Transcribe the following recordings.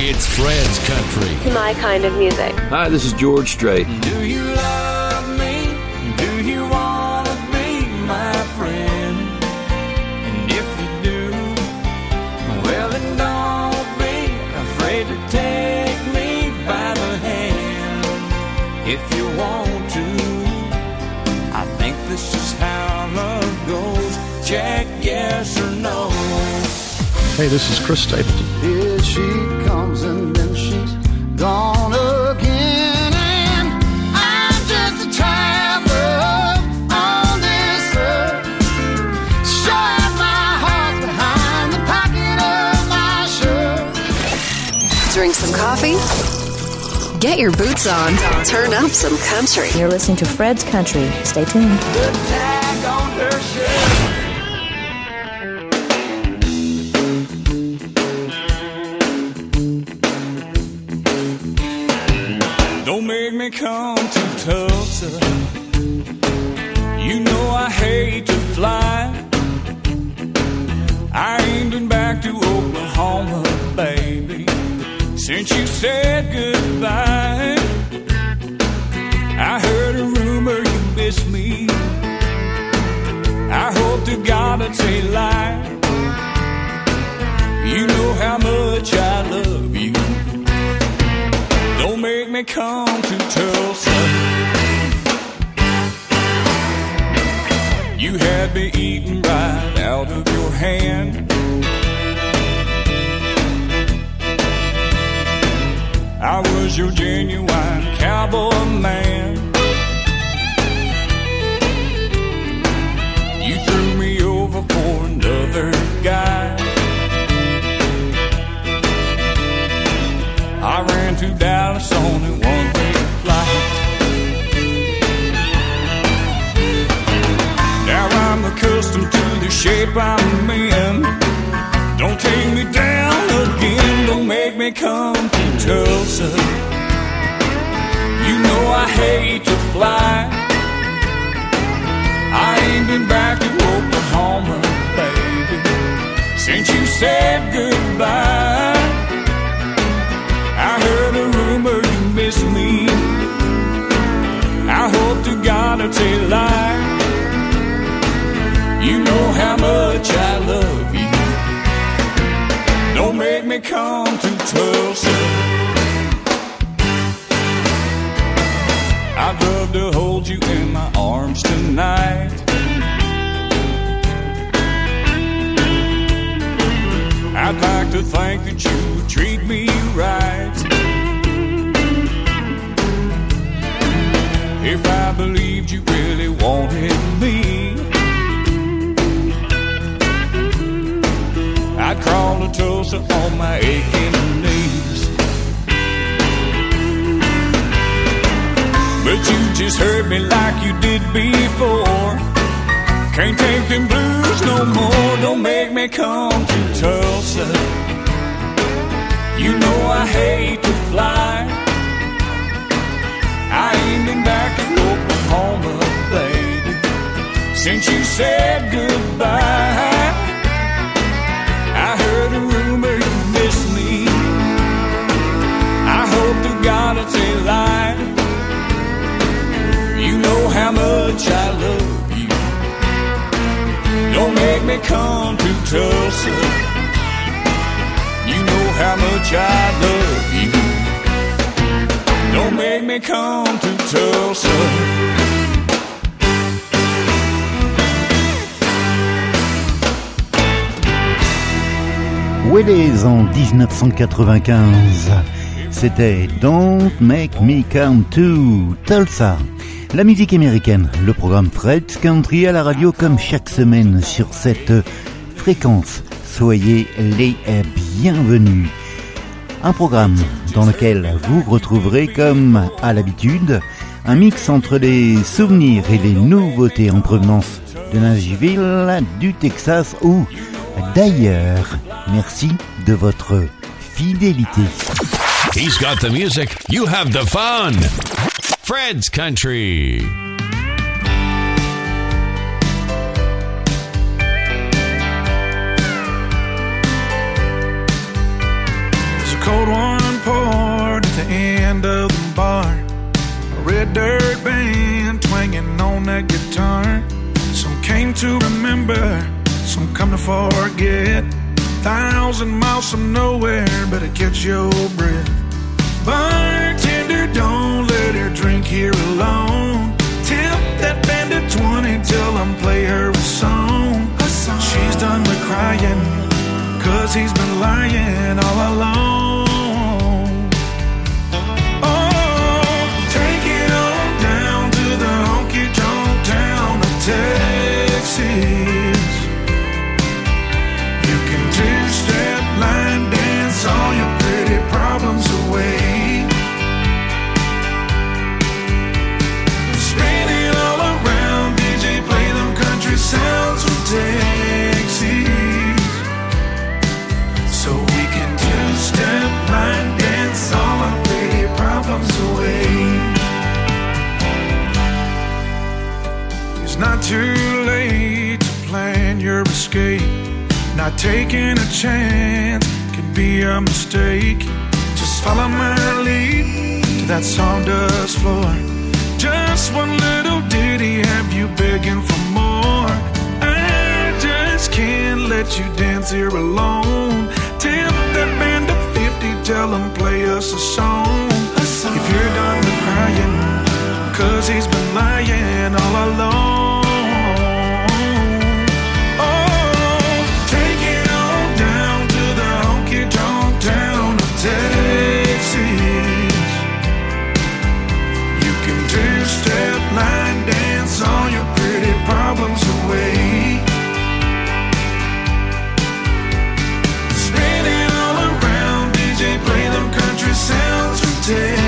It's Fred's Country. My kind of music. Hi, this is George Strait. Do you love me? Do you want to be my friend? And if you do, well, then don't be afraid to take me by the hand. If you want to, I think this is how love goes. Check yes or no. Hey, this is Chris Stapleton. Here she comes and then she's gone again. And I'm just a traveler on this earth. Showing my heart behind the pocket of my shirt. Drink some coffee. Get your boots on. Turn up some country. You're listening to Fred's Country. Stay tuned. I was your genuine cowboy man. You threw me over for another guy. I ran to Dallas on a one-way flight. Now I'm accustomed to the shape I'm in. Don't take me down again. Don't make me come Tulsa. You know I hate to fly. I ain't been back to Oklahoma, baby, since you said goodbye. I heard a rumor you miss me. I hope to God it's a lie. You know how much I love you. Don't make me come to Tulsa. I'd love to hold you in my arms tonight. I'd like to think that you would treat me right. If I believed you really wanted me, I'd crawl to Tulsa on my aching But you just hurt me like you did before. Can't take them blues no more. Don't make me come to Tulsa. You know I hate to fly. I ain't been back to Oklahoma, baby, since you said goodbye. Me Tulsa. You know how much I love you. Don't make me come to Tulsa. En 1995. C'était Don't Make Me Come to Tulsa. La musique américaine, le programme Fred's Country à la radio comme chaque semaine sur cette fréquence. Soyez les bienvenus. Un programme dans lequel vous retrouverez comme à l'habitude un mix entre les souvenirs et les nouveautés en provenance de Nashville, du Texas ou d'ailleurs. Merci de votre fidélité. He's got the music. You have the fun. Fred's Country. It's a cold one poured at the end of the bar. A red dirt band twanging on that guitar. Some came to remember, some come to forget. Thousand miles from nowhere, better catch your breath. Bartender, don't cause he's been lying all along. Taking a chance could be a mistake. Just follow my lead to that sawdust floor. Just one little ditty, have you begging for more? I just can't let you dance here alone. Tip that band of 50, tell them play us a song. If you're done with crying, cause he's been lying all along. Sounds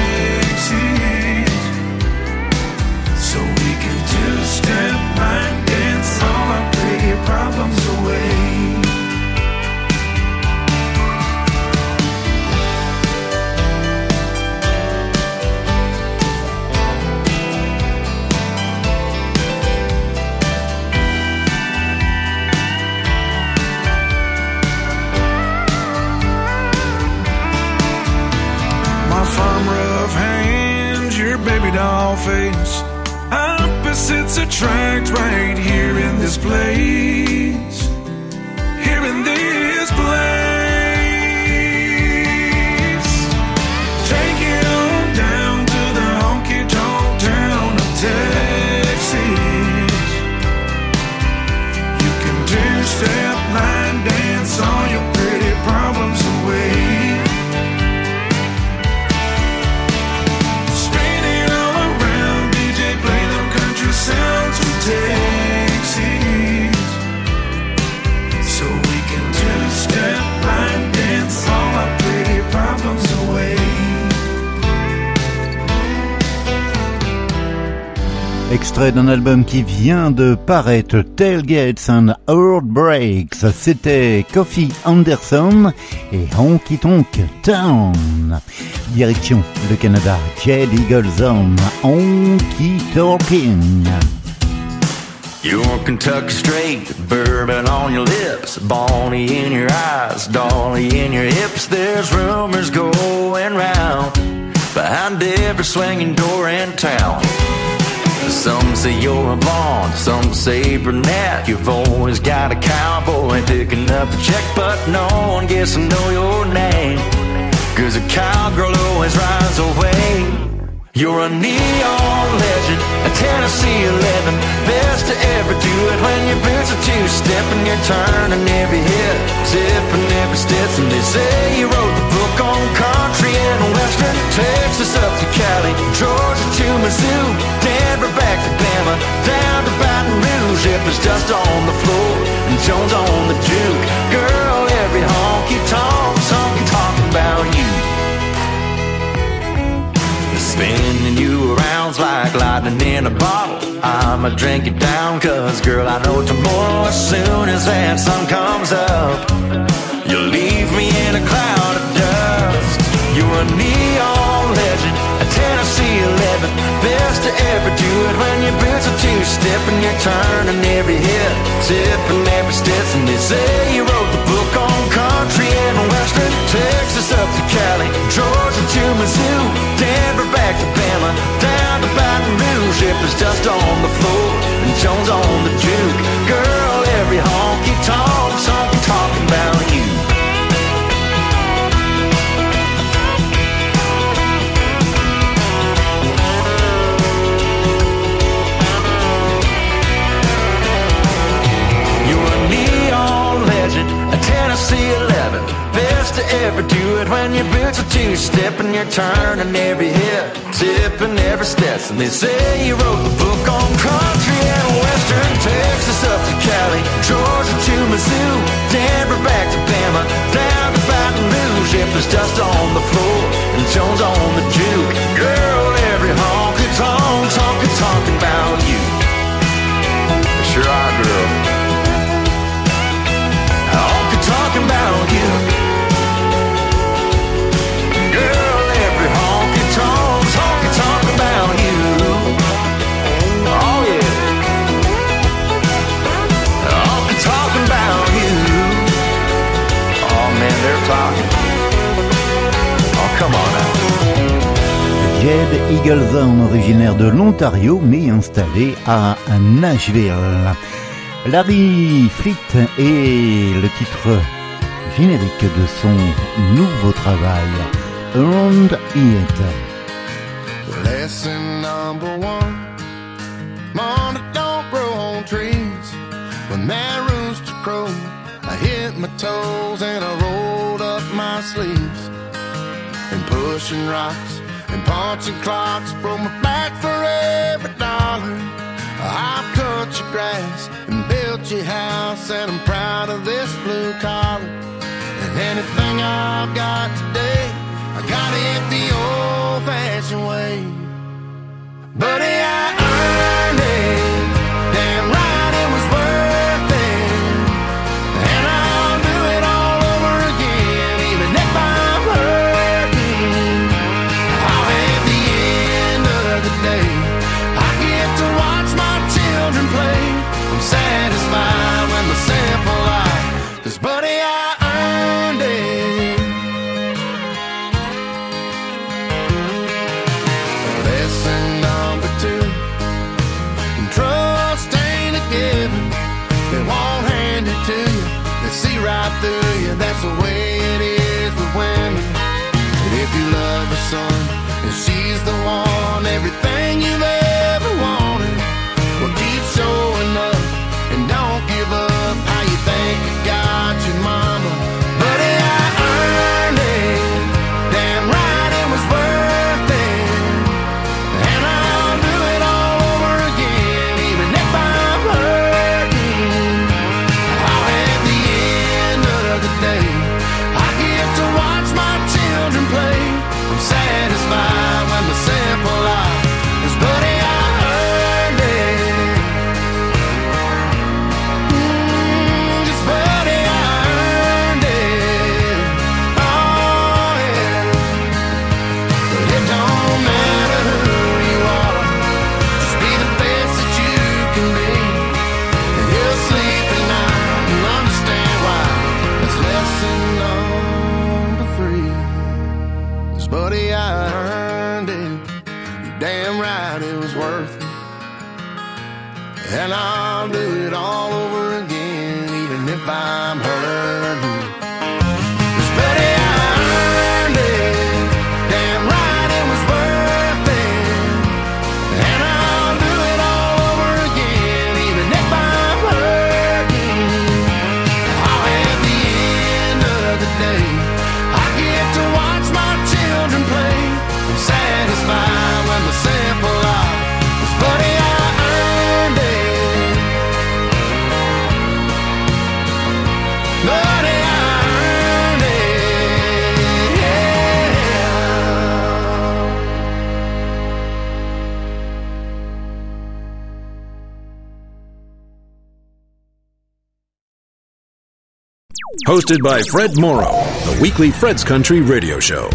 album qui vient de paraître, Tailgates and Heartbreaks. C'était Coffee Anderson et Honky Tonk Town. Direction le Canada, Jed Eagleson, Honky Talking. You're Kentucky straight, bourbon on your lips, Bonnie in your eyes, Dolly in your hips. There's rumors going round behind every swinging door in town. Some say you're a blonde, some say brunette. You've always got a cowboy picking up the check, but no one gets to know your name. Cause a cowgirl always rides away. You're a neon legend, a Tennessee 11. Best to ever do it when your boots are two step and you're turning every hit, tipping every step. And they say you wrote the book on country and western, Texas up to Cali, Georgia to Mizzou, Denver back to Bama, down to Baton Rouge. If it's just on the floor and Jones on the juke, girl, every honky tonk honky talking about you. Spinning you around like lightning in a bottle. I'ma drink it down, cause girl, I know tomorrow, as soon as that sun comes up, you'll leave me in a cloud of dust. You're a neon legend, a Tennessee 11. Best to ever do it when your you're stepping, you're turning every hip, tipping every step. And they say you wrote the book on country and western, Texas up to Cali, Georgia to Missouri, Denver back to Bama, down to Baton Rouge. If it's dust on the floor and Jones on the juke, girl, every honky tonk, honky talking about 11 Best to ever do it when your boots are two-step And you're turning every hip, tipping every step. And they say you wrote the book on country and western Texas up Ted Eagleson, originaire de l'Ontario, mais installé à Nashville. Larry Fleet est le titre générique de son nouveau travail, Around It. Lesson number one, Mona don't grow on trees. When that rooster crow, I hit my toes and I rolled up my sleeves. And pushing rocks Punching clocks broke my back for every dollar. I've cut your grass and built your house, and I'm proud of this blue collar. And anything I've got today, I got it the old fashioned way. Buddy, I earned it. Damn right. hosted by Fred Morrow, the weekly Fred's Country radio show.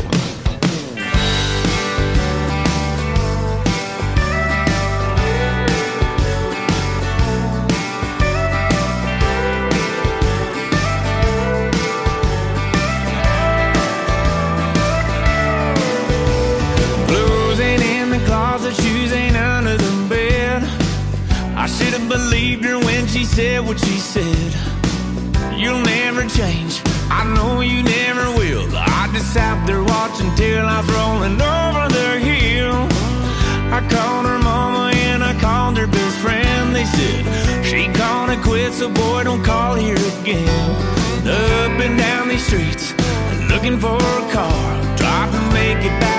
so boy, don't call here again. Up and down these streets, looking for a car, trying to make it back.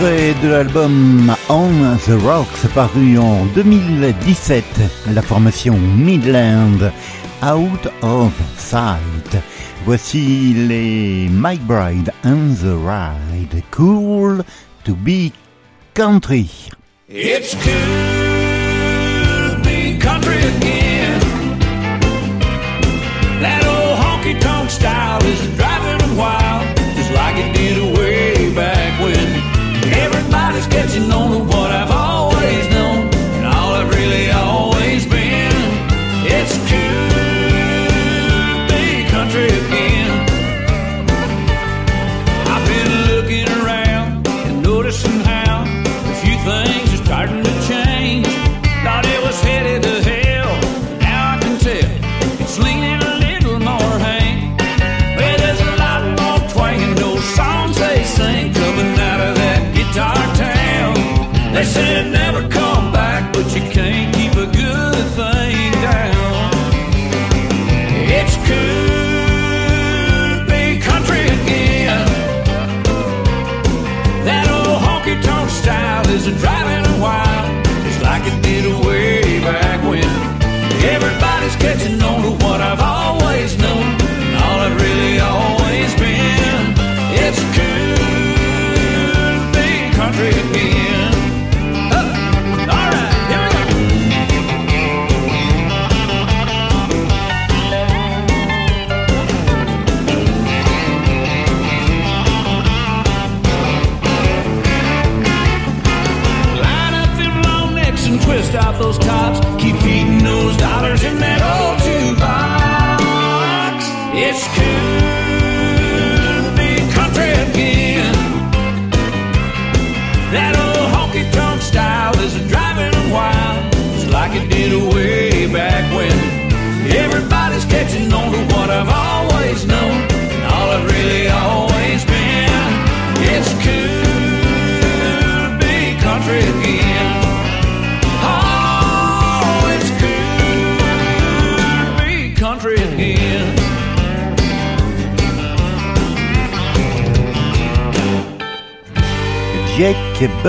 de l'album On the Rocks paru en 2017, la formation Midland Out of Sight. Voici les Mike Bride and the Ride. Cool to be country. It's cool to be country again. That old honky tonk style is dry.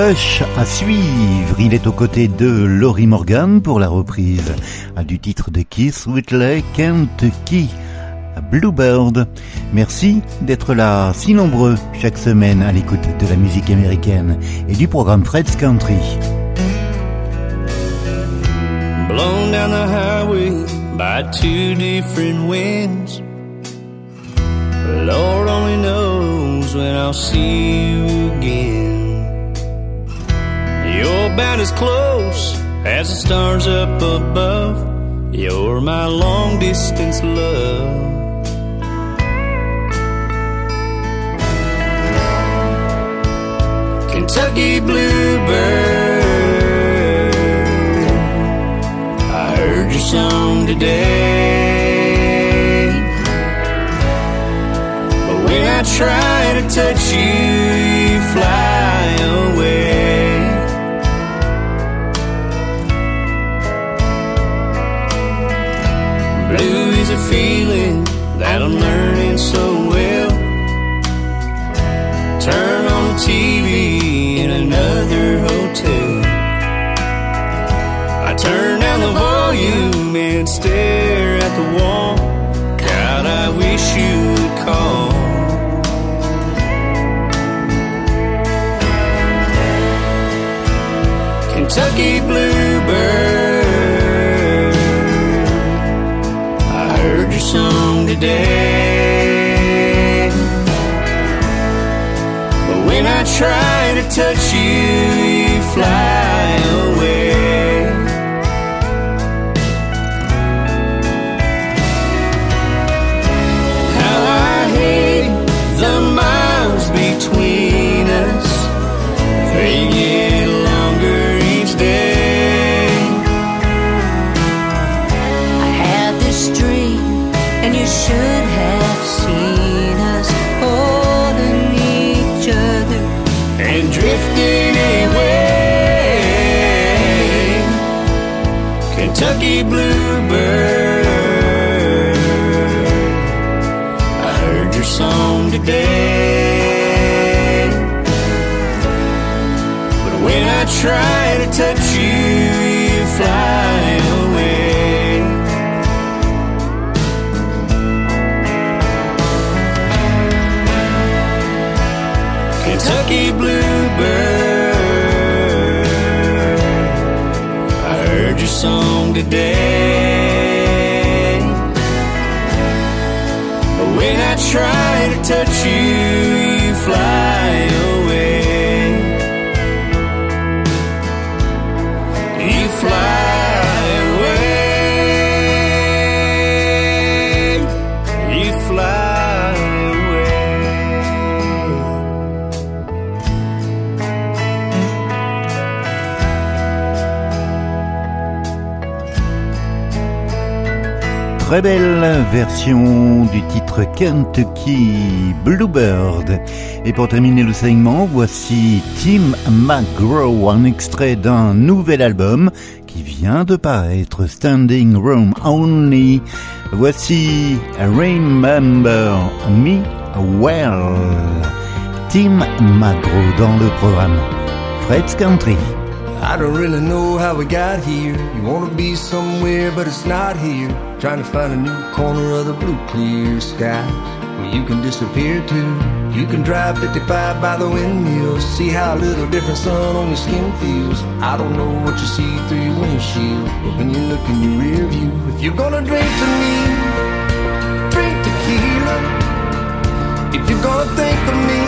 À suivre. Il est aux côtés de Laurie Morgan pour la reprise du titre de Keith Whitley, Kentucky. Bluebird. Merci d'être là si nombreux chaque semaine à l'écoute de la musique américaine et du programme Fred's Country. blown down the highway by two different winds. Lord only knows when I'll see you again. You're about as close as the stars up above. You're my long distance love. Kentucky Bluebird. I heard your song today. But when I try to touch you, you fly a feeling that I'm learning so well. Turn on the TV in another hotel. I turn down the volume and stare at the wall. God, I wish you would call. Kentucky Bluebird. Today. But when I try to touch you, you fly Version du titre Kentucky Bluebird. Et pour terminer le segment, voici Tim McGraw, un extrait d'un nouvel album qui vient de paraître, Standing Room Only. Voici Remember Me Well. Tim McGraw dans le programme Fred's Country. I don't really know how we got here. You wanna be somewhere, but it's not here. Trying to find a new corner of the blue clear sky where you can disappear to. You can drive 55 by the windmill, see how a little different sun on your skin feels. I don't know what you see through your windshield, but when you look in your rear view, if you're gonna drink to me, drink tequila. If you're gonna think of me,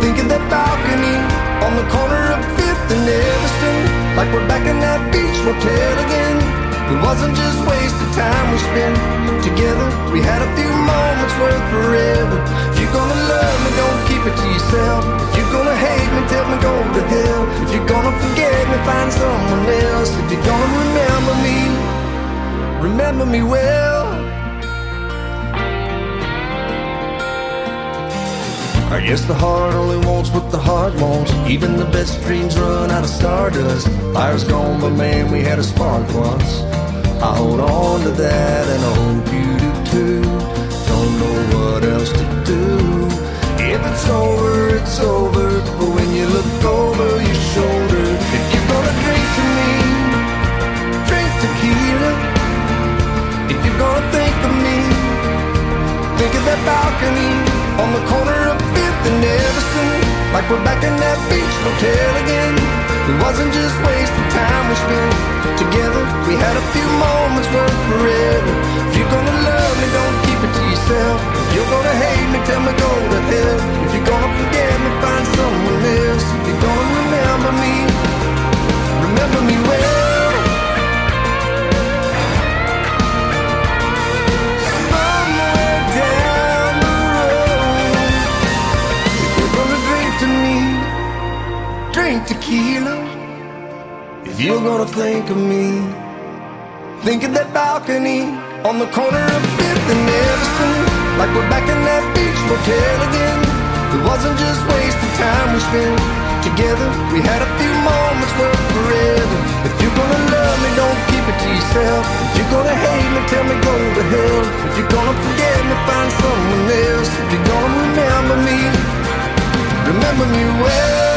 think of that balcony on the corner of Fifth and Everston. like we're back in that beach motel again. It wasn't just wasted time we spent together. We had a few moments worth forever. If you're gonna love me, don't keep it to yourself. If you're gonna hate me, tell me go to hell. If you're gonna forget me, find someone else. If you're gonna remember me, remember me well. I guess the heart only wants what the heart wants. Even the best dreams run out of stardust. Fire's gone, but man, we had a spark once. I hold on to that, and I hope you do too. Don't know what else to do. If it's over, it's over. But when you look over your shoulder, if you're gonna drink to me, drink tequila. If you're gonna think of me, think of that balcony on the corner of Fifth and Everson. Like we're back in that beach motel again. It wasn't just wasted time we spent together. We had a few moments worth forever. If you're gonna If you're gonna think of me, think of that balcony on the corner of Fifth and Everson. Like we're back in that beach motel again. It wasn't just wasted time we spent together. We had a few moments worth forever. If you're gonna love me, don't keep it to yourself. If you're gonna hate me, tell me go to hell. If you're gonna forget me, find someone else. If you're gonna remember me, remember me well.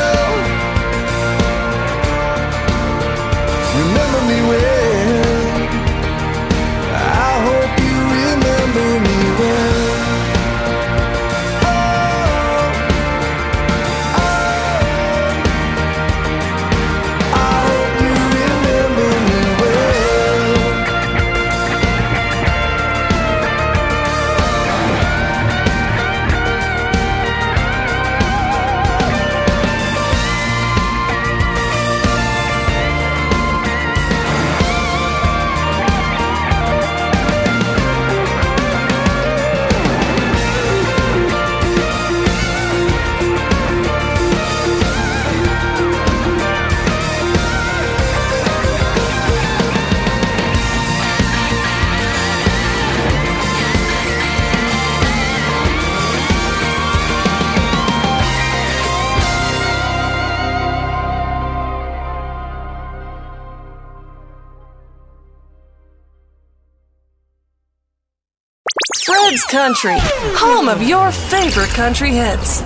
Country, home of your favorite country hits.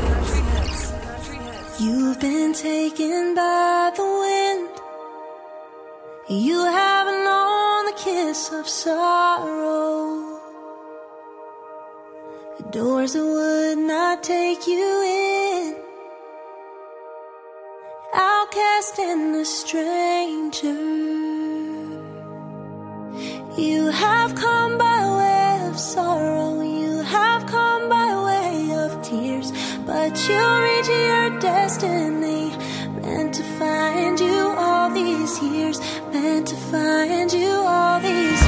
You've been taken by the wind. You haven't known the kiss of sorrow. The doors that would not take you in. Outcast and a stranger. You have come by way of sorrow. But you'll reach your destiny. Meant to find you all these years. Meant to find you all these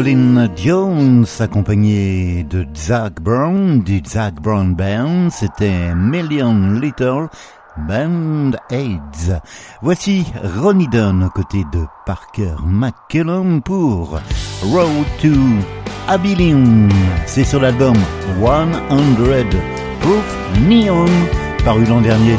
Rolling Jones accompagné de Zach Brown, du Zach Brown Band, c'était Million Little Band Aids. Voici Ronnie Dunn aux côtés de Parker McKellum pour Road to Abilene. C'est sur l'album 100 Proof Neon paru l'an dernier.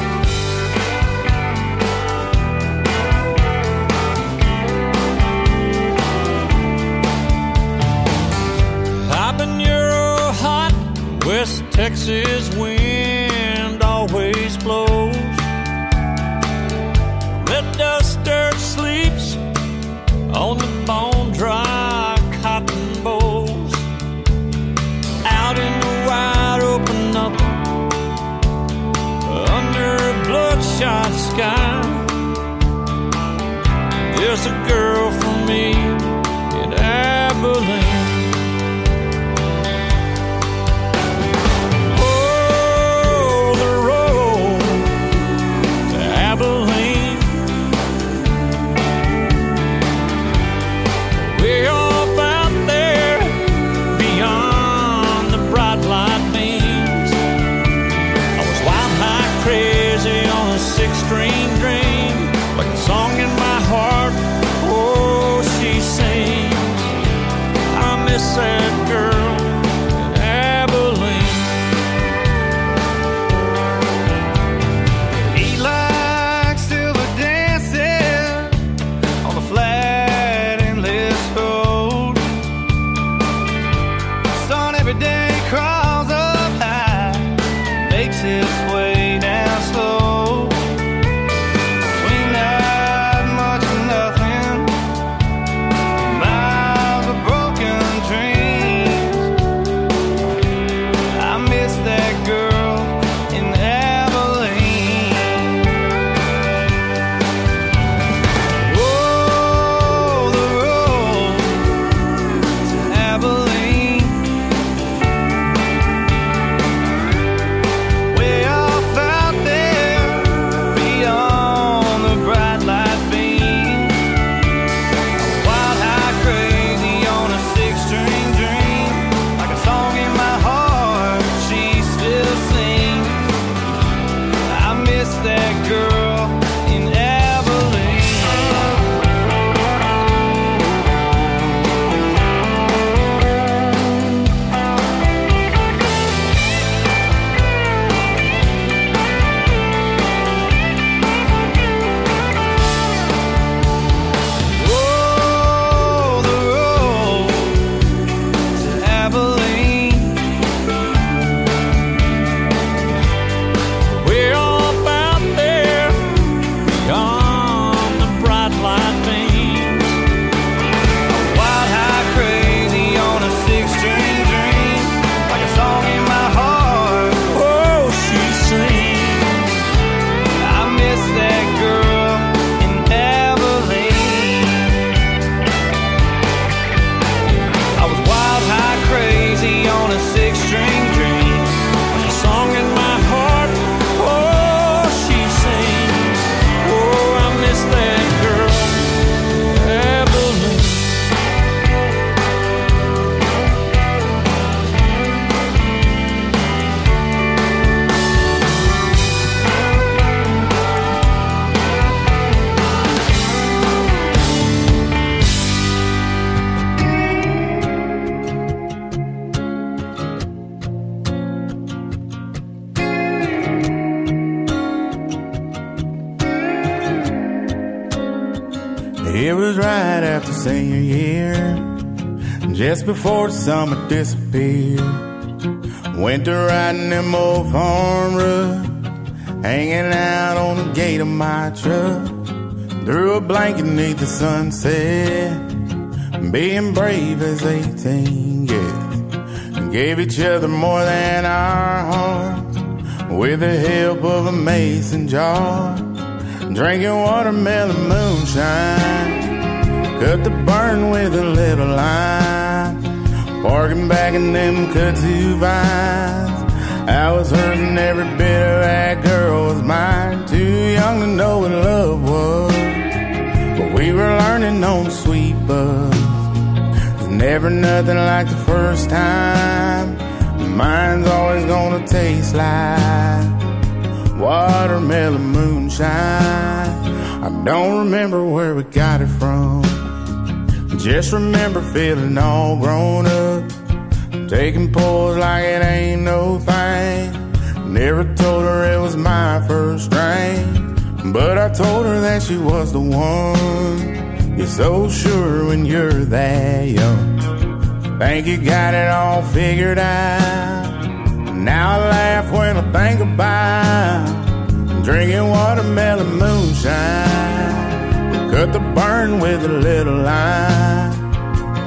sky. There's a girl for me. Senior year, just before the summer disappeared. Winter riding them old farm road, hanging out on the gate of my truck. Threw a blanket beneath the sunset, being brave as 18 gets. Gave each other more than our hearts, with the help of a mason jar. Drinking watermelon moonshine, cut the burn with a little lime. Back in them kudzu vines. I was and every bit of that girl was mine. Too young to know what love was. But we were learning on sweet bus. There's never nothing like the first time. Mine's always gonna taste like watermelon moonshine. I don't remember where we got it from. Just remember feeling all grown up. Taking pulls like it ain't no thing. Never told her it was my first drink. But I told her that she was the one. You're so sure when you're that young. Think you got it all figured out. Now I laugh when I think about drinking watermelon moonshine. Burn with a little lime.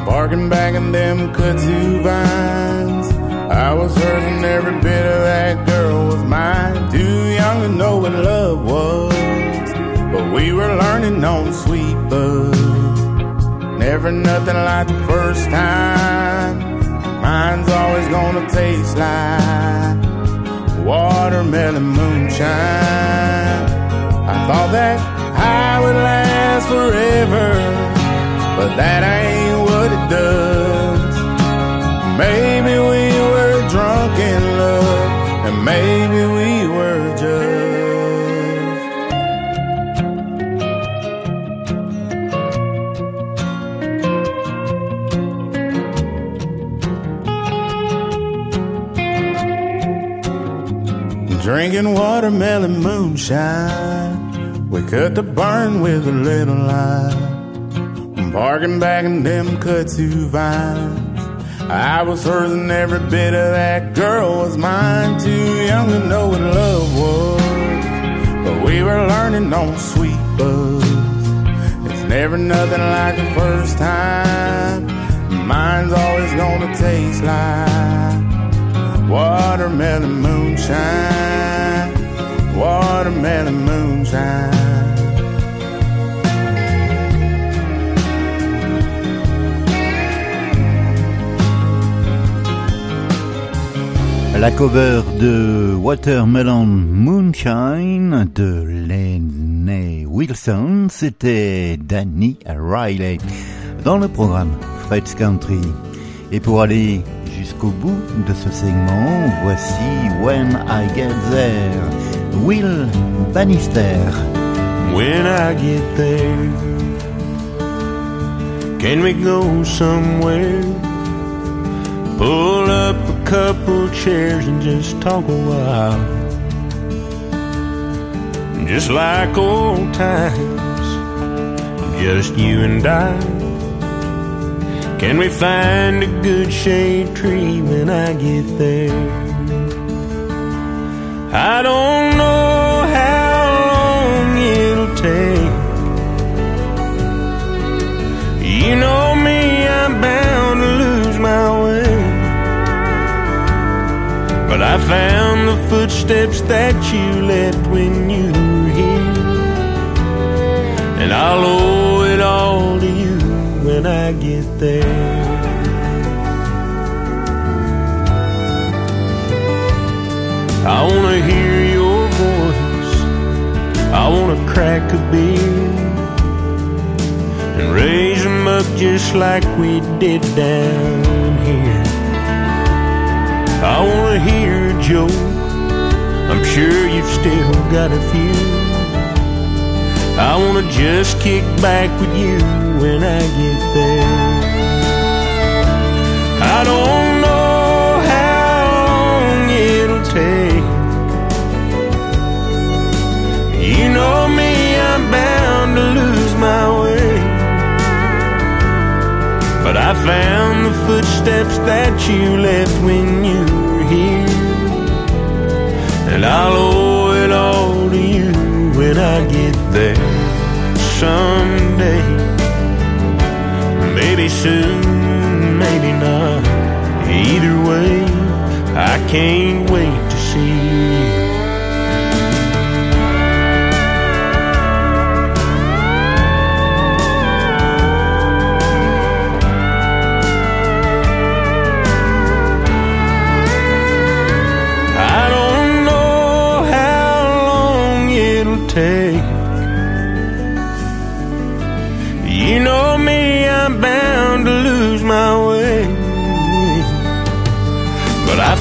Barking back in them kudzu vines. I was hers and every bit of that girl was mine. Too young to know what love was. But we were learning on sweet buzz. Never nothing like the first time. Mine's always gonna taste like watermelon moonshine. I thought that I would last forever, but that ain't what it does. Maybe we were drunk in love, and maybe we were just. Drinking watermelon moonshine. We cut the burn with a little. Barking back in them kudzu vines. I was hers and every bit of that girl was mine. Too young to know what love was. But we were learning on sweet buzz. It's never nothing like the first time. Mine's always gonna taste like watermelon moonshine, watermelon moonshine. La cover de Watermelon Moonshine de Lenny Wilson, c'était Danny Riley dans le programme Fred's Country. Et pour aller jusqu'au bout de ce segment, voici When I Get There, Will Bannister. When I get there, can we go somewhere? Pull up a couple chairs and just talk a while. Just like old times, just you and I. Can we find a good shade tree when I get there? I don't know how long it'll take. You know me, I'm bound I found the footsteps that you left when you were here. And I'll owe it all to you when I get there. I wanna hear your voice. I wanna crack a beer and raise them up just like we did down here. I wanna hear joke. I'm sure you've still got a few. I wanna just kick back with you when I get there. I don't know how long it'll take. You know me, I'm bound to lose my way. But I found the footsteps that you left when you. And I'll owe it all to you when I get there someday. Maybe soon, maybe not. Either way, I can't wait to see you.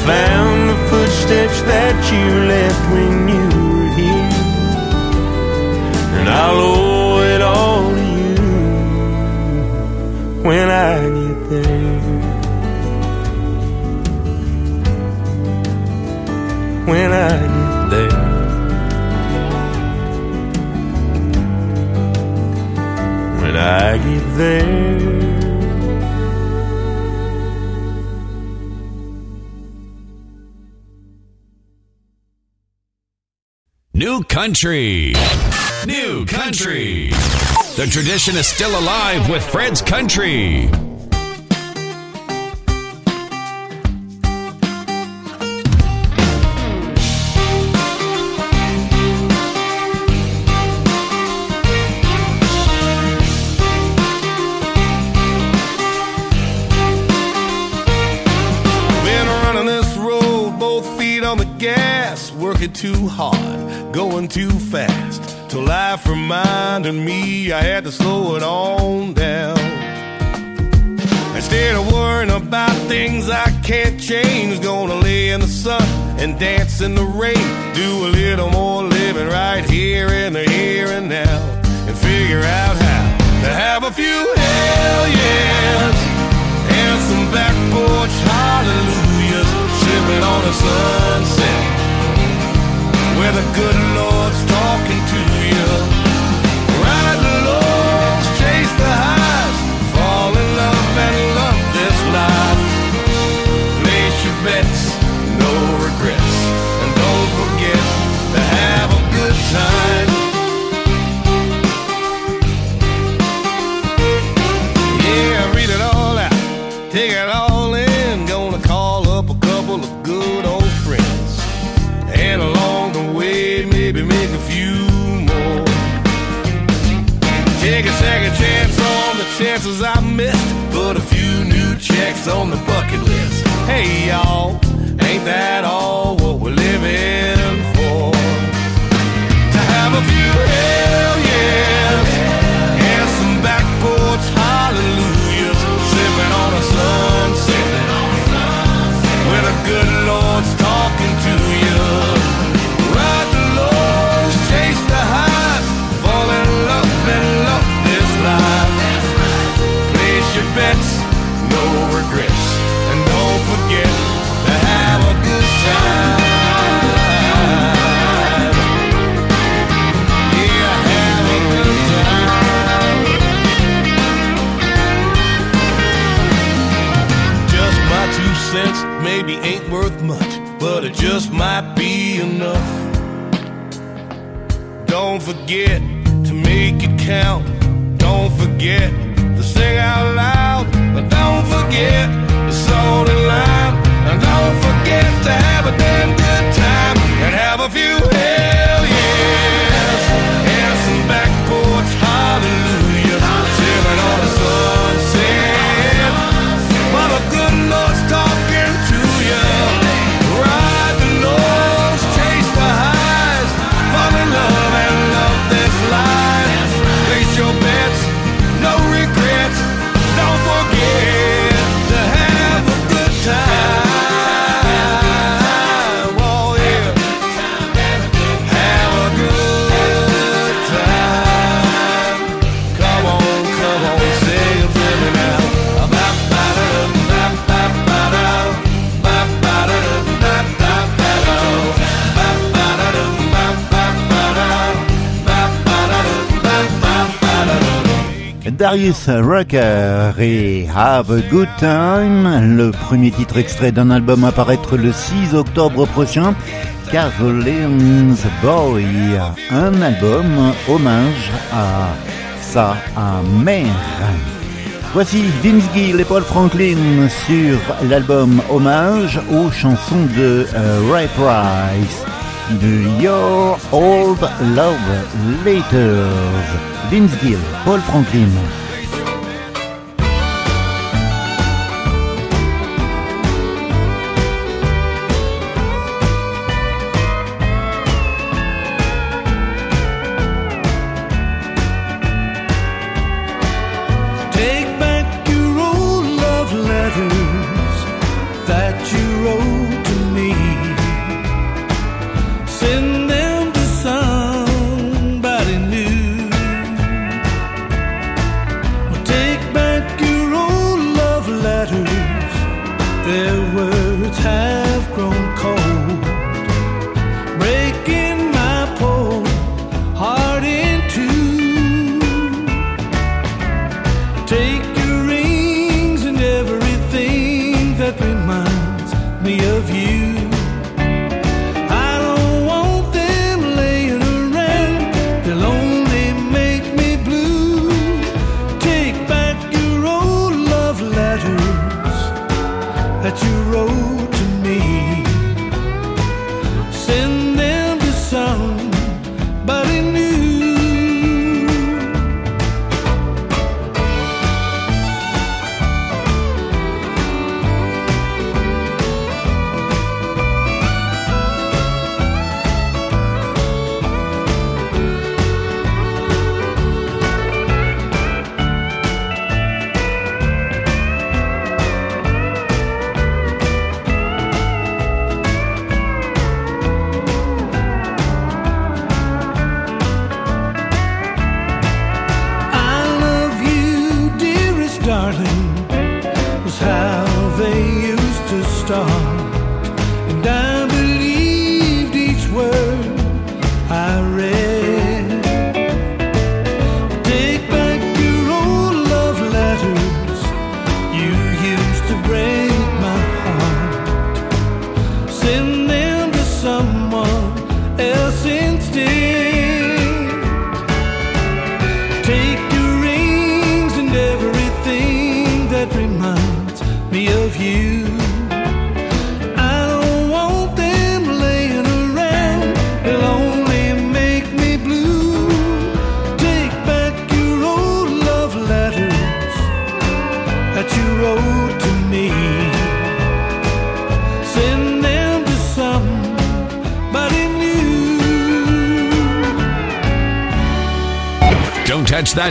Found the footsteps that you left when you were here. And I'll owe it all to you when I get there. When I get there. When I get there. Country. New country. The tradition is still alive with Fred's Country. Working too hard, going too fast. Till life reminded me I had to slow it on down. Instead of worrying about things I can't change, gonna lay in the sun and dance in the rain. Do a little more living right here in the here and now, and figure out how to have a few hell yes and some back porch hallelujahs, sipping on a sunset where the good Lord's talking to on the bucket list. Hey y'all, ain't that Rucker et Have a Good Time, le premier titre extrait d'un album à paraître le 6 octobre prochain, Caroline's Boy, un album hommage à sa mère. Voici Vince Gill et Paul Franklin sur l'album hommage aux chansons de euh, Ray Price de Your Old Love Letters. Vince Gill, Paul Franklin.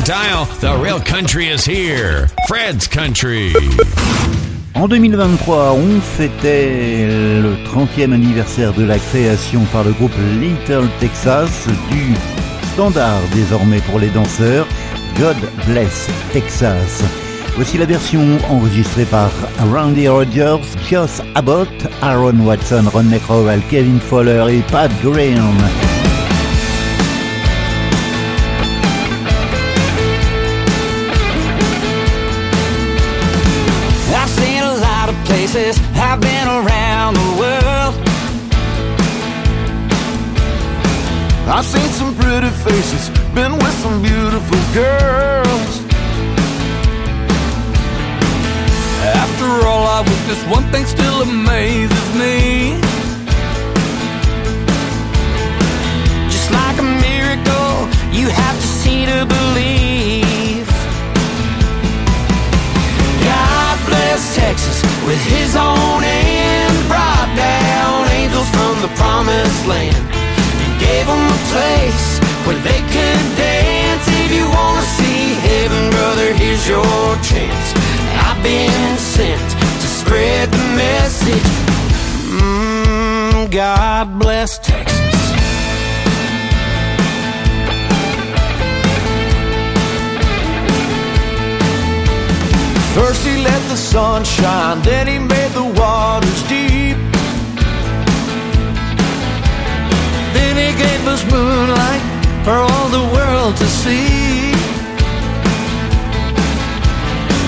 The real country is here. Fred's Country. En 2023, on fêtait le 30e anniversaire de la création par le groupe Little Texas du standard désormais pour les danseurs, God Bless Texas. Voici la version enregistrée par Randy Rogers, Joss Abbott, Aaron Watson, Ron McRowell, Kevin Fowler et Pat Graham. I've seen some pretty faces, been with some beautiful girls. After all I witnessed, one thing still amazes me. Just like a miracle, you have to see to believe. God bless Texas with his own hand. Brought down angels from the promised land and gave them a place where they could dance. If you want to see heaven, brother, here's your chance. I've been sent to spread the message. Mm, God bless Texas. First he let the sun shine, then he made the waters deep. Us moonlight for all the world to see.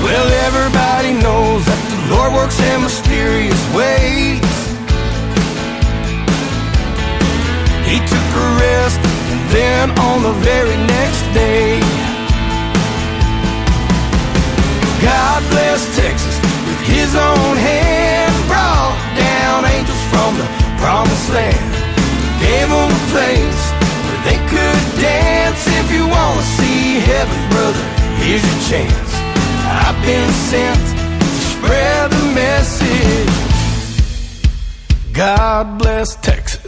Well, everybody knows that the Lord works in mysterious ways. He took a rest, and then on the very next day, God bless Texas with his own hand. Brought down angels from the promised land. Gave them a place heaven, brother, here's your chance. I've been sent to spread the message. God bless Texas.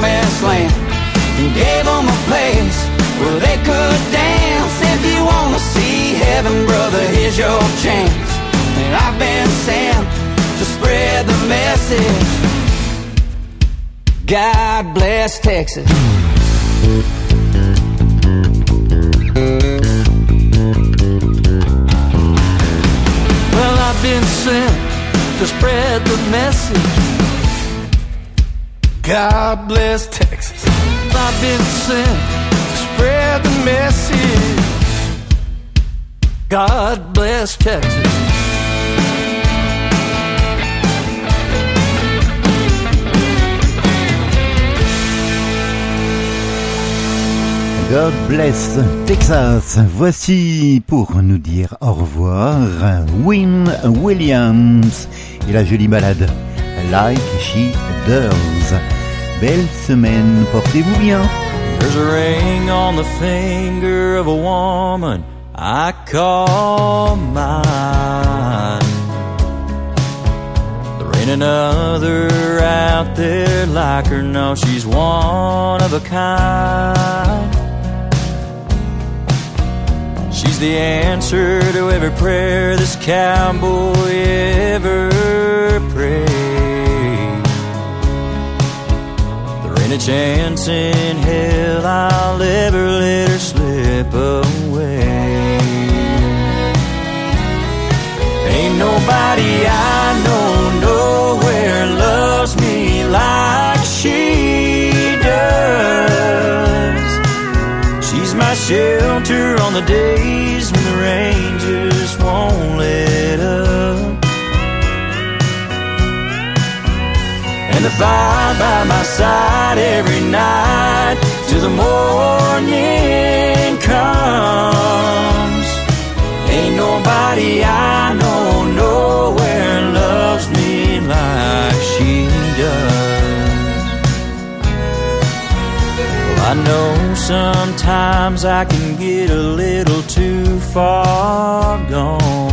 Promised land and gave them a place where they could dance. If you want to see heaven, brother, here's your chance. And I've been sent to spread the message. God bless Texas. Well, I've been sent to spread the message. God bless Texas. I've been sent to spread the message. God bless Texas. God bless Texas. Voici pour nous dire au revoir Win Williams et la jolie balade Like She Does. Belle semaine, portez-vous bien. There's a ring on the finger of a woman I call mine. There ain't another out there like her, no, she's one of a kind. She's the answer to every prayer this cowboy ever prayed. There ain't a chance in hell I'll ever let her slip away. Ain't nobody I know nowhere loves me like she does. She's my shelter on the days when the rain just won't let And the fire by my side every night till the morning comes. Ain't nobody I know nowhere loves me like she does. Well, I know sometimes I can get a little too far gone.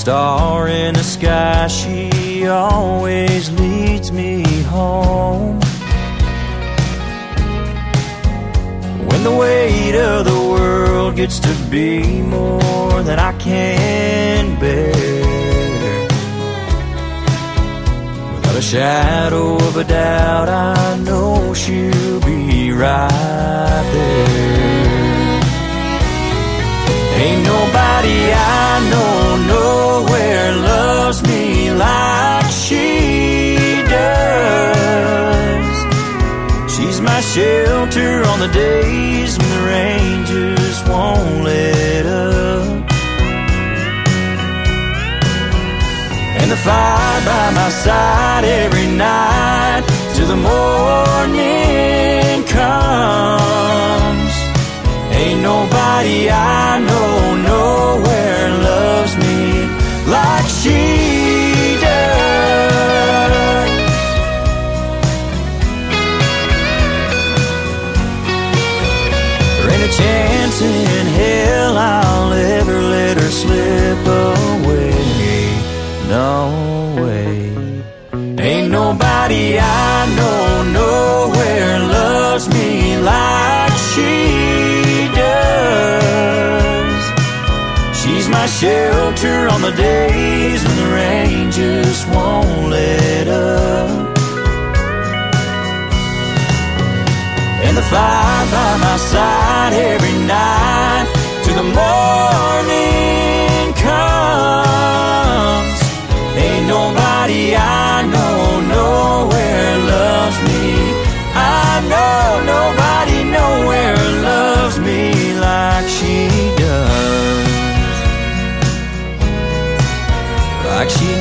Star in the sky, she always leads me home. When the weight of the world gets to be more than I can bear. Without a shadow of a doubt, I know she'll be right there. On the days when the just won't let up. And the fire by my side every night till the morning comes. Ain't nobody I know shelter on the days when the rain just won't let up. And the fire by my side every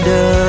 does.